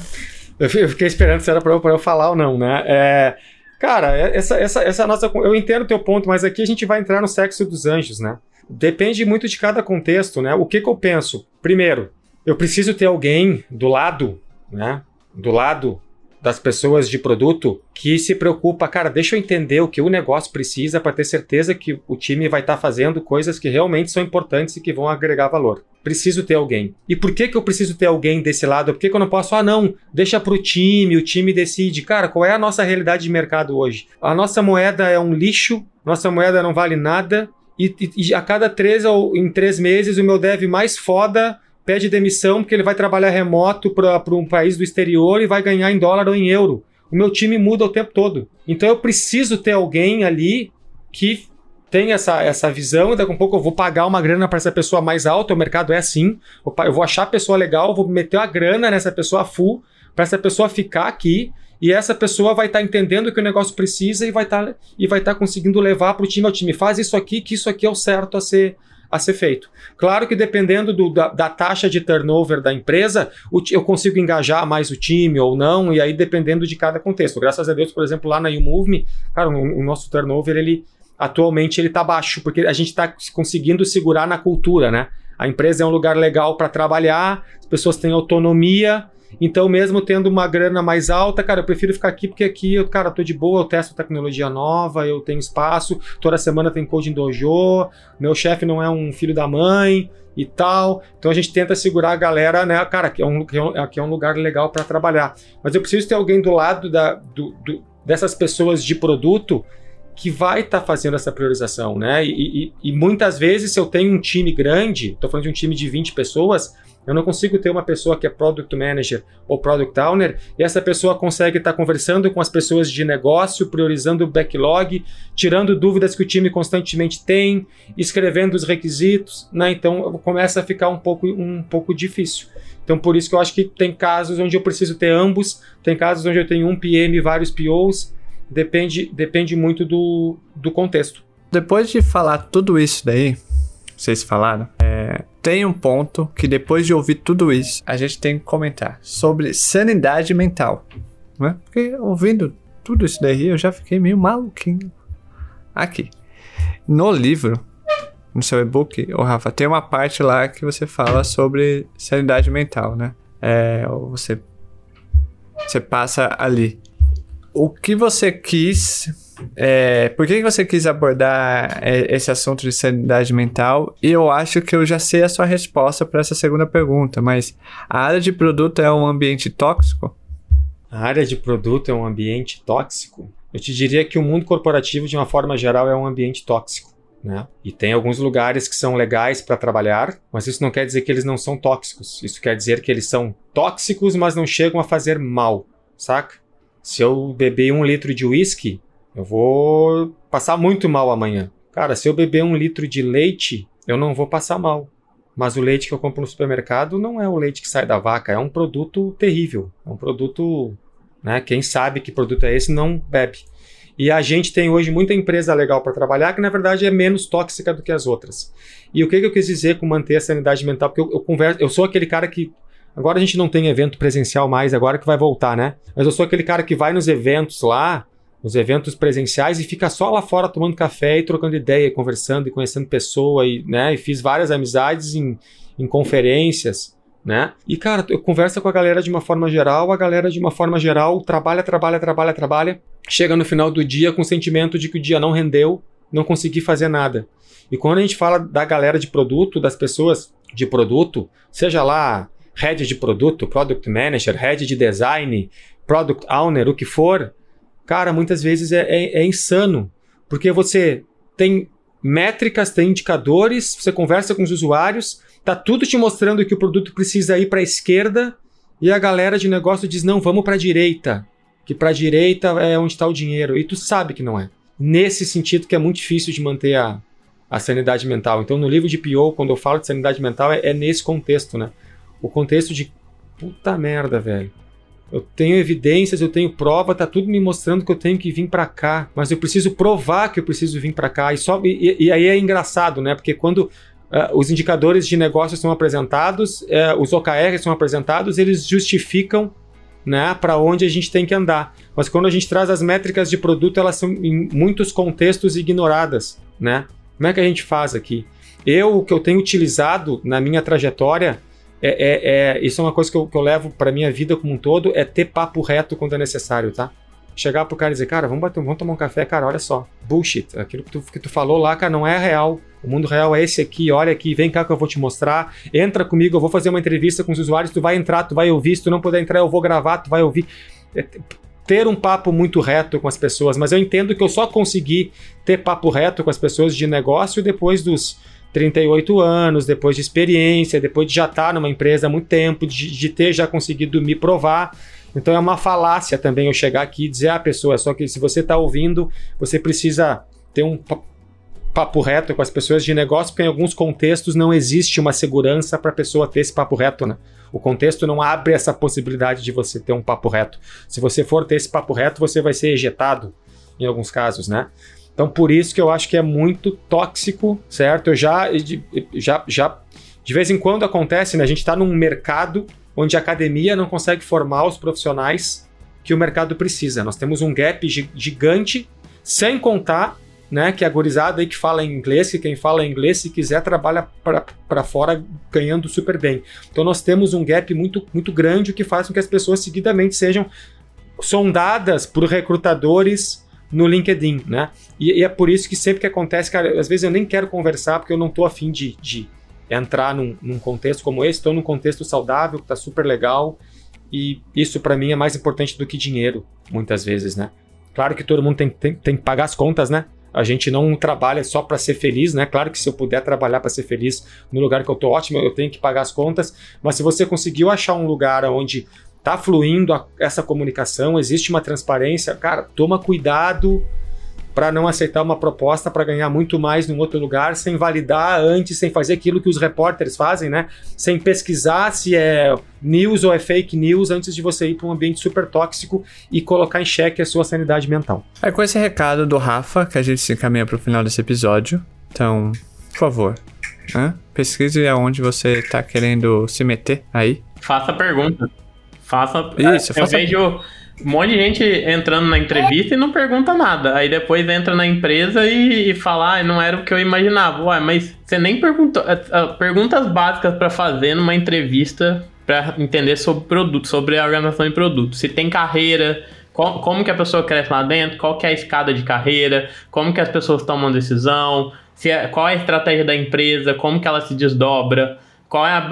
Eu fiquei esperando se era pra eu, pra eu falar ou não, né? É, cara, essa, essa, essa nossa. Eu entendo o teu ponto, mas aqui a gente vai entrar no sexo dos anjos, né? Depende muito de cada contexto, né? O que, que eu penso? Primeiro, eu preciso ter alguém do lado, né? Do lado das pessoas de produto que se preocupa, cara, deixa eu entender o que o negócio precisa para ter certeza que o time vai estar tá fazendo coisas que realmente são importantes e que vão agregar valor. Preciso ter alguém. E por que, que eu preciso ter alguém desse lado? Por que, que eu não posso, ah, não, deixa para o time, o time decide. Cara, qual é a nossa realidade de mercado hoje? A nossa moeda é um lixo, nossa moeda não vale nada, e, e, a cada três ou em três meses o meu dev mais foda pede demissão porque ele vai trabalhar remoto para um país do exterior e vai ganhar em dólar ou em euro. O meu time muda o tempo todo. Então eu preciso ter alguém ali que tem essa, essa visão e daqui a pouco eu vou pagar uma grana para essa pessoa mais alta, o mercado é assim. Eu vou achar a pessoa legal, vou meter uma grana nessa pessoa full para essa pessoa ficar aqui e essa pessoa vai estar tá entendendo o que o negócio precisa e vai estar tá, e vai tá conseguindo levar para o time ao time. Faz isso aqui, que isso aqui é o certo a ser a ser feito. Claro que dependendo do, da, da, taxa de turnover da empresa, eu consigo engajar mais o time ou não, e aí dependendo de cada contexto. Graças a Deus, por exemplo, lá na YouMove, cara, o, o nosso turnover, ele atualmente ele está baixo, porque a gente está conseguindo segurar na cultura, né? A empresa é um lugar legal para trabalhar, as pessoas têm autonomia, então, mesmo tendo uma grana mais alta, cara, eu prefiro ficar aqui porque aqui eu, cara, tô de boa, eu testo tecnologia nova, eu tenho espaço, toda semana tem coding dojo, meu chefe não é um filho da mãe e tal. Então a gente tenta segurar a galera, né? Cara, aqui é um, aqui é um lugar legal para trabalhar. Mas eu preciso ter alguém do lado da, do, do, dessas pessoas de produto que vai estar tá fazendo essa priorização, né? E, e, e, muitas vezes, se eu tenho um time grande, estou falando de um time de 20 pessoas, eu não consigo ter uma pessoa que é Product Manager ou Product Owner e essa pessoa consegue estar tá conversando com as pessoas de negócio, priorizando o backlog, tirando dúvidas que o time constantemente tem, escrevendo os requisitos, né? Então começa a ficar um pouco, um pouco difícil. Então por isso que eu acho que tem casos onde eu preciso ter ambos, tem casos onde eu tenho um PM e vários POs, depende, depende muito do, do contexto. Depois de falar tudo isso daí, vocês falaram, é, tem um ponto que depois de ouvir tudo isso, a gente tem que comentar sobre sanidade mental. Né? Porque ouvindo tudo isso daí, eu já fiquei meio maluquinho. Aqui. No livro, no seu e-book, o Rafa, tem uma parte lá que você fala sobre sanidade mental, né? É, você, você passa ali o que você quis. É, por que você quis abordar é, esse assunto de sanidade mental? E eu acho que eu já sei a sua resposta para essa segunda pergunta, mas a área de produto é um ambiente tóxico? A área de produto é um ambiente tóxico? Eu te diria que o mundo corporativo, de uma forma geral, é um ambiente tóxico. Né? E tem alguns lugares que são legais para trabalhar, mas isso não quer dizer que eles não são tóxicos. Isso quer dizer que eles são tóxicos, mas não chegam a fazer mal, saca? Se eu beber um litro de uísque, eu vou passar muito mal amanhã. Cara, se eu beber um litro de leite, eu não vou passar mal. Mas o leite que eu compro no supermercado não é o leite que sai da vaca, é um produto terrível. É um produto. Né, quem sabe que produto é esse não bebe. E a gente tem hoje muita empresa legal para trabalhar que, na verdade, é menos tóxica do que as outras. E o que, que eu quis dizer com manter a sanidade mental? Porque eu, eu, converso, eu sou aquele cara que Agora a gente não tem evento presencial mais, agora que vai voltar, né? Mas eu sou aquele cara que vai nos eventos lá, nos eventos presenciais, e fica só lá fora tomando café e trocando ideia, conversando e conhecendo pessoa, e, né? E fiz várias amizades em, em conferências, né? E, cara, eu converso com a galera de uma forma geral, a galera de uma forma geral trabalha, trabalha, trabalha, trabalha, chega no final do dia com o sentimento de que o dia não rendeu, não consegui fazer nada. E quando a gente fala da galera de produto, das pessoas de produto, seja lá head de produto, product manager, head de design, product owner, o que for, cara, muitas vezes é, é, é insano. Porque você tem métricas, tem indicadores, você conversa com os usuários, tá tudo te mostrando que o produto precisa ir para a esquerda e a galera de negócio diz: não, vamos para a direita, que para a direita é onde está o dinheiro. E tu sabe que não é. Nesse sentido que é muito difícil de manter a, a sanidade mental. Então, no livro de PO, quando eu falo de sanidade mental, é, é nesse contexto, né? o contexto de puta merda, velho. Eu tenho evidências, eu tenho prova, tá tudo me mostrando que eu tenho que vir para cá, mas eu preciso provar que eu preciso vir para cá. E, só, e, e, aí é engraçado, né? Porque quando uh, os indicadores de negócio são apresentados, uh, os OKRs são apresentados, eles justificam né, para onde a gente tem que andar. Mas quando a gente traz as métricas de produto, elas são em muitos contextos ignoradas, né? Como é que a gente faz aqui? Eu, o que eu tenho utilizado na minha trajetória é, é, é, isso é uma coisa que eu, que eu levo para minha vida como um todo, é ter papo reto quando é necessário, tá? Chegar pro cara e dizer, cara, vamos, bater, vamos tomar um café, cara, olha só, bullshit, aquilo que tu, que tu falou lá, cara, não é real. O mundo real é esse aqui, olha aqui, vem cá que eu vou te mostrar. Entra comigo, eu vou fazer uma entrevista com os usuários, tu vai entrar, tu vai ouvir, se tu não puder entrar, eu vou gravar, tu vai ouvir. É, ter um papo muito reto com as pessoas, mas eu entendo que eu só consegui ter papo reto com as pessoas de negócio depois dos 38 anos, depois de experiência, depois de já estar numa empresa há muito tempo, de, de ter já conseguido me provar. Então é uma falácia também eu chegar aqui e dizer à ah, pessoa, só que se você está ouvindo, você precisa ter um papo reto com as pessoas de negócio, porque em alguns contextos não existe uma segurança para a pessoa ter esse papo reto, né? O contexto não abre essa possibilidade de você ter um papo reto. Se você for ter esse papo reto, você vai ser ejetado em alguns casos, né? Então, por isso que eu acho que é muito tóxico, certo? Eu já, já, já de vez em quando acontece, né? A gente está num mercado onde a academia não consegue formar os profissionais que o mercado precisa. Nós temos um gap gigante, sem contar né, que a gorizada aí que fala inglês, que quem fala inglês, se quiser, trabalha para fora ganhando super bem. Então nós temos um gap muito, muito grande, o que faz com que as pessoas seguidamente sejam sondadas por recrutadores no LinkedIn, né? E, e, é por isso que sempre que acontece, cara, às vezes eu nem quero conversar porque eu não tô afim de, de entrar num, num contexto como esse, estou num contexto saudável, que tá super legal, e isso para mim é mais importante do que dinheiro, muitas vezes, né? Claro que todo mundo tem, tem, tem que pagar as contas, né? A gente não trabalha só para ser feliz, né? Claro que se eu puder trabalhar para ser feliz no lugar que eu tô ótimo, eu tenho que pagar as contas. Mas se você conseguiu achar um lugar onde tá fluindo a, essa comunicação, existe uma transparência, cara, toma cuidado para não aceitar uma proposta para ganhar muito mais num outro lugar, sem validar antes, sem fazer aquilo que os repórteres fazem, né? Sem pesquisar se é news ou é fake news antes de você ir para um ambiente super tóxico e colocar em xeque a sua sanidade mental. É com esse recado do Rafa que a gente se encaminha para o final desse episódio. Então, por favor, né? pesquise aonde você está querendo se meter aí. Faça pergunta. Faça. Isso, eu faça... vejo um monte de gente entrando na entrevista e não pergunta nada. Aí depois entra na empresa e, e fala, ah, não era o que eu imaginava. Ué, mas você nem perguntou. É, é, perguntas básicas para fazer numa entrevista para entender sobre produto, sobre a organização de produto. Se tem carreira, como, como que a pessoa cresce lá dentro, qual que é a escada de carreira, como que as pessoas tomam decisão, se é, qual é a estratégia da empresa, como que ela se desdobra. Qual é a,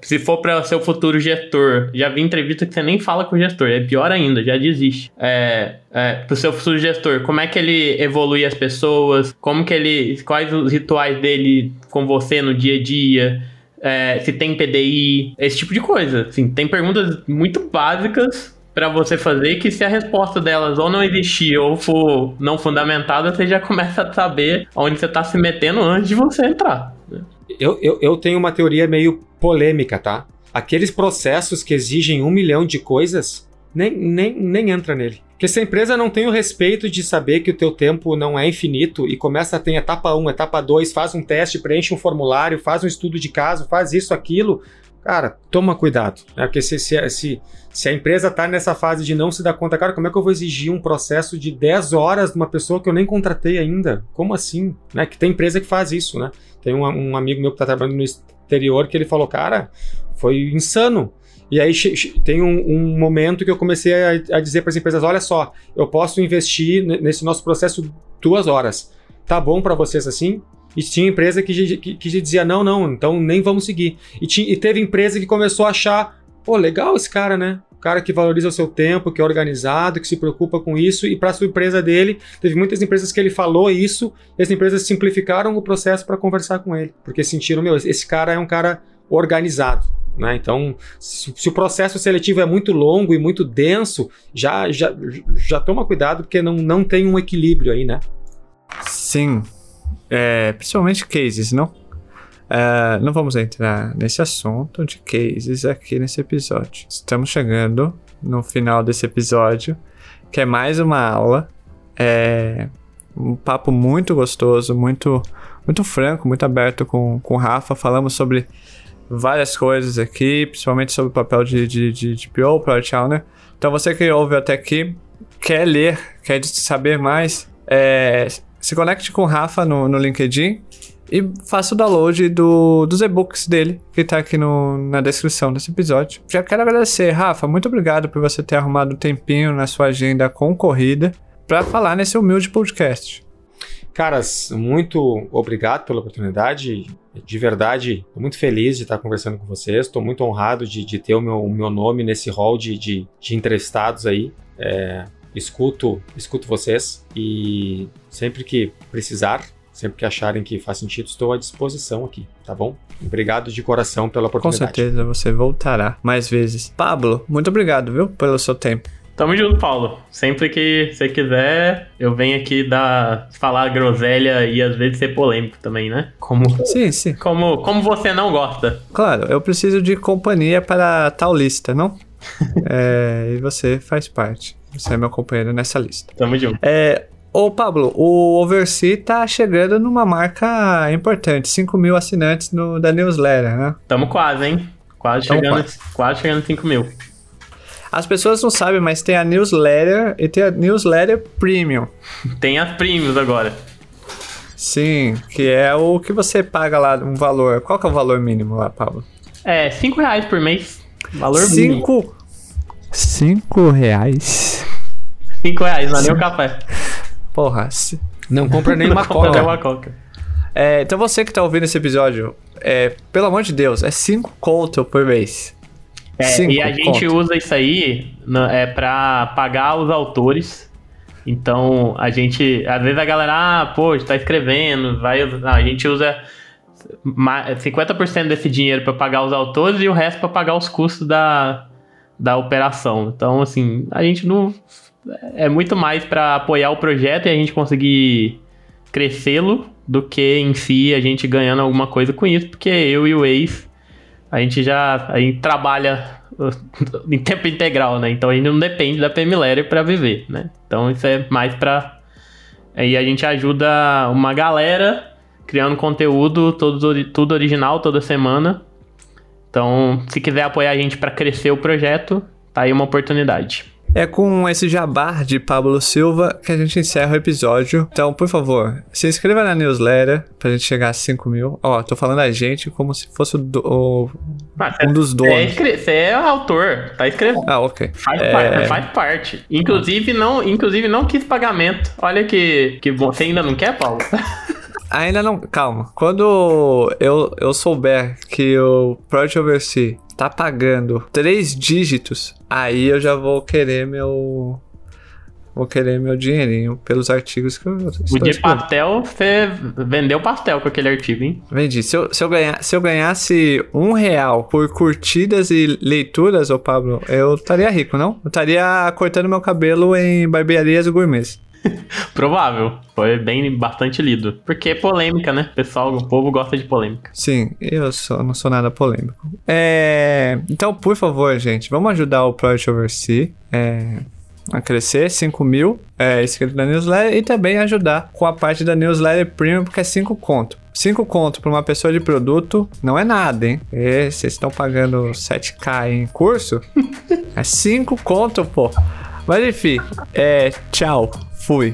se for para ser o futuro gestor, já vi entrevista que você nem fala com o gestor, é pior ainda, já desiste. É, é, seu futuro gestor, como é que ele evolui as pessoas, como que ele, quais os rituais dele com você no dia a dia, é, se tem PDI, esse tipo de coisa. Assim, tem perguntas muito básicas para você fazer que se a resposta delas ou não existir ou for não fundamentada, você já começa a saber onde você está se metendo antes de você entrar. Né? Eu, eu, eu tenho uma teoria meio polêmica, tá? Aqueles processos que exigem um milhão de coisas, nem, nem, nem entra nele. Porque se a empresa não tem o respeito de saber que o teu tempo não é infinito e começa a ter etapa 1, etapa 2, faz um teste, preenche um formulário, faz um estudo de caso, faz isso, aquilo, cara, toma cuidado. Né? Porque se, se, se, se a empresa está nessa fase de não se dar conta, cara, como é que eu vou exigir um processo de 10 horas de uma pessoa que eu nem contratei ainda? Como assim? Né? Que tem empresa que faz isso, né? Tem um, um amigo meu que está trabalhando no exterior que ele falou, cara, foi insano. E aí tem um, um momento que eu comecei a, a dizer para as empresas: olha só, eu posso investir nesse nosso processo duas horas. Tá bom para vocês assim? E tinha empresa que, que, que, dizia: não, não, então nem vamos seguir. E, tinha, e teve empresa que começou a achar: pô, legal esse cara, né? cara que valoriza o seu tempo, que é organizado, que se preocupa com isso, e para surpresa dele, teve muitas empresas que ele falou isso, e as empresas simplificaram o processo para conversar com ele, porque sentiram, meu, esse cara é um cara organizado. Né? Então, se, se, o processo seletivo é muito longo e muito denso, já, já, já toma cuidado, porque não, não tem um equilíbrio aí, né? Sim. É, principalmente cases, não? Uh, não vamos entrar nesse assunto de cases aqui nesse episódio. Estamos chegando no final desse episódio, que é mais uma aula. É um papo muito gostoso, muito, muito franco, muito aberto com, com o Rafa. Falamos sobre várias coisas aqui, principalmente sobre o papel de, de, de, de PO, Product Owner. Então você que ouve até aqui, quer ler, quer saber mais, é, se conecte com o Rafa no, no LinkedIn e faça o download do, dos e-books dele, que tá aqui no, na descrição desse episódio. Já quero agradecer, Rafa, muito obrigado por você ter arrumado um tempinho na sua agenda concorrida para falar nesse humilde podcast. Caras, muito obrigado pela oportunidade. De verdade, estou muito feliz de estar conversando com vocês. Estou muito honrado de, de ter o meu, o meu nome nesse hall de, de, de entrevistados aí. É, escuto, escuto vocês e sempre que precisar, Sempre que acharem que faz sentido, estou à disposição aqui, tá bom? Obrigado de coração pela oportunidade. Com certeza você voltará mais vezes. Pablo, muito obrigado, viu, pelo seu tempo. Tamo junto, Paulo. Sempre que você quiser, eu venho aqui dar, falar groselha e às vezes ser polêmico também, né? Como, sim, sim. Como, como você não gosta. Claro, eu preciso de companhia para tal lista, não? é, e você faz parte. Você é meu companheiro nessa lista. Tamo junto. É, Ô, Pablo, o Oversea tá chegando numa marca importante, 5 mil assinantes no, da newsletter, né? Tamo quase, hein? Quase Tamo chegando, quase. quase chegando 5 mil. As pessoas não sabem, mas tem a newsletter e tem a newsletter premium. tem as premiums agora. Sim, que é o que você paga lá, um valor. Qual que é o valor mínimo lá, Pablo? É, 5 reais por mês. Valor cinco, mínimo. 5 reais? 5 reais, não é nem o café. Porra, se... não compra nenhuma coca. Nenhuma coca. É, então você que tá ouvindo esse episódio, é, pelo amor de Deus, é 5 conto por mês. É, cinco e a gente conto. usa isso aí é, para pagar os autores Então, a gente. Às vezes a galera, ah, pô, tá escrevendo, vai. Não, a gente usa 50% desse dinheiro para pagar os autores e o resto para pagar os custos da, da operação. Então, assim, a gente não. É muito mais para apoiar o projeto e a gente conseguir crescê-lo do que em si a gente ganhando alguma coisa com isso, porque eu e o ex, a gente já a gente trabalha em tempo integral, né? Então a gente não depende da PMLR para viver, né? Então isso é mais para aí a gente ajuda uma galera criando conteúdo todo, tudo original toda semana. Então, se quiser apoiar a gente para crescer o projeto, tá aí uma oportunidade. É com esse jabá de Pablo Silva que a gente encerra o episódio. Então, por favor, se inscreva na newsletter pra gente chegar a 5 mil. Ó, tô falando a gente como se fosse o, o ah, um dos donos. Você é, é autor, tá escrevendo. Ah, ok. Faz, é... parte, faz parte. Inclusive não, inclusive, não quis pagamento. Olha que, que bom. Você ainda não quer, Paulo? Ainda não. Calma. Quando eu, eu souber que o Project Oversee tá pagando três dígitos, aí eu já vou querer meu. Vou querer meu dinheirinho pelos artigos que eu O de pastel, você vendeu pastel com aquele artigo, hein? Vendi. Se eu, se eu, ganha, se eu ganhasse um real por curtidas e leituras, ô Pablo, eu estaria rico, não? Eu estaria cortando meu cabelo em barbearias gourmets. Provável. Foi bem bastante lido. Porque é polêmica, né? Pessoal, o povo gosta de polêmica. Sim, eu sou, não sou nada polêmico. É... Então, por favor, gente, vamos ajudar o Project Oversee. É a crescer, 5 mil é, inscritos na newsletter e também ajudar com a parte da newsletter premium, porque é 5 conto. 5 conto para uma pessoa de produto não é nada, hein? E vocês estão pagando 7k em curso? é 5 conto, pô. Mas enfim, é, tchau. Fui.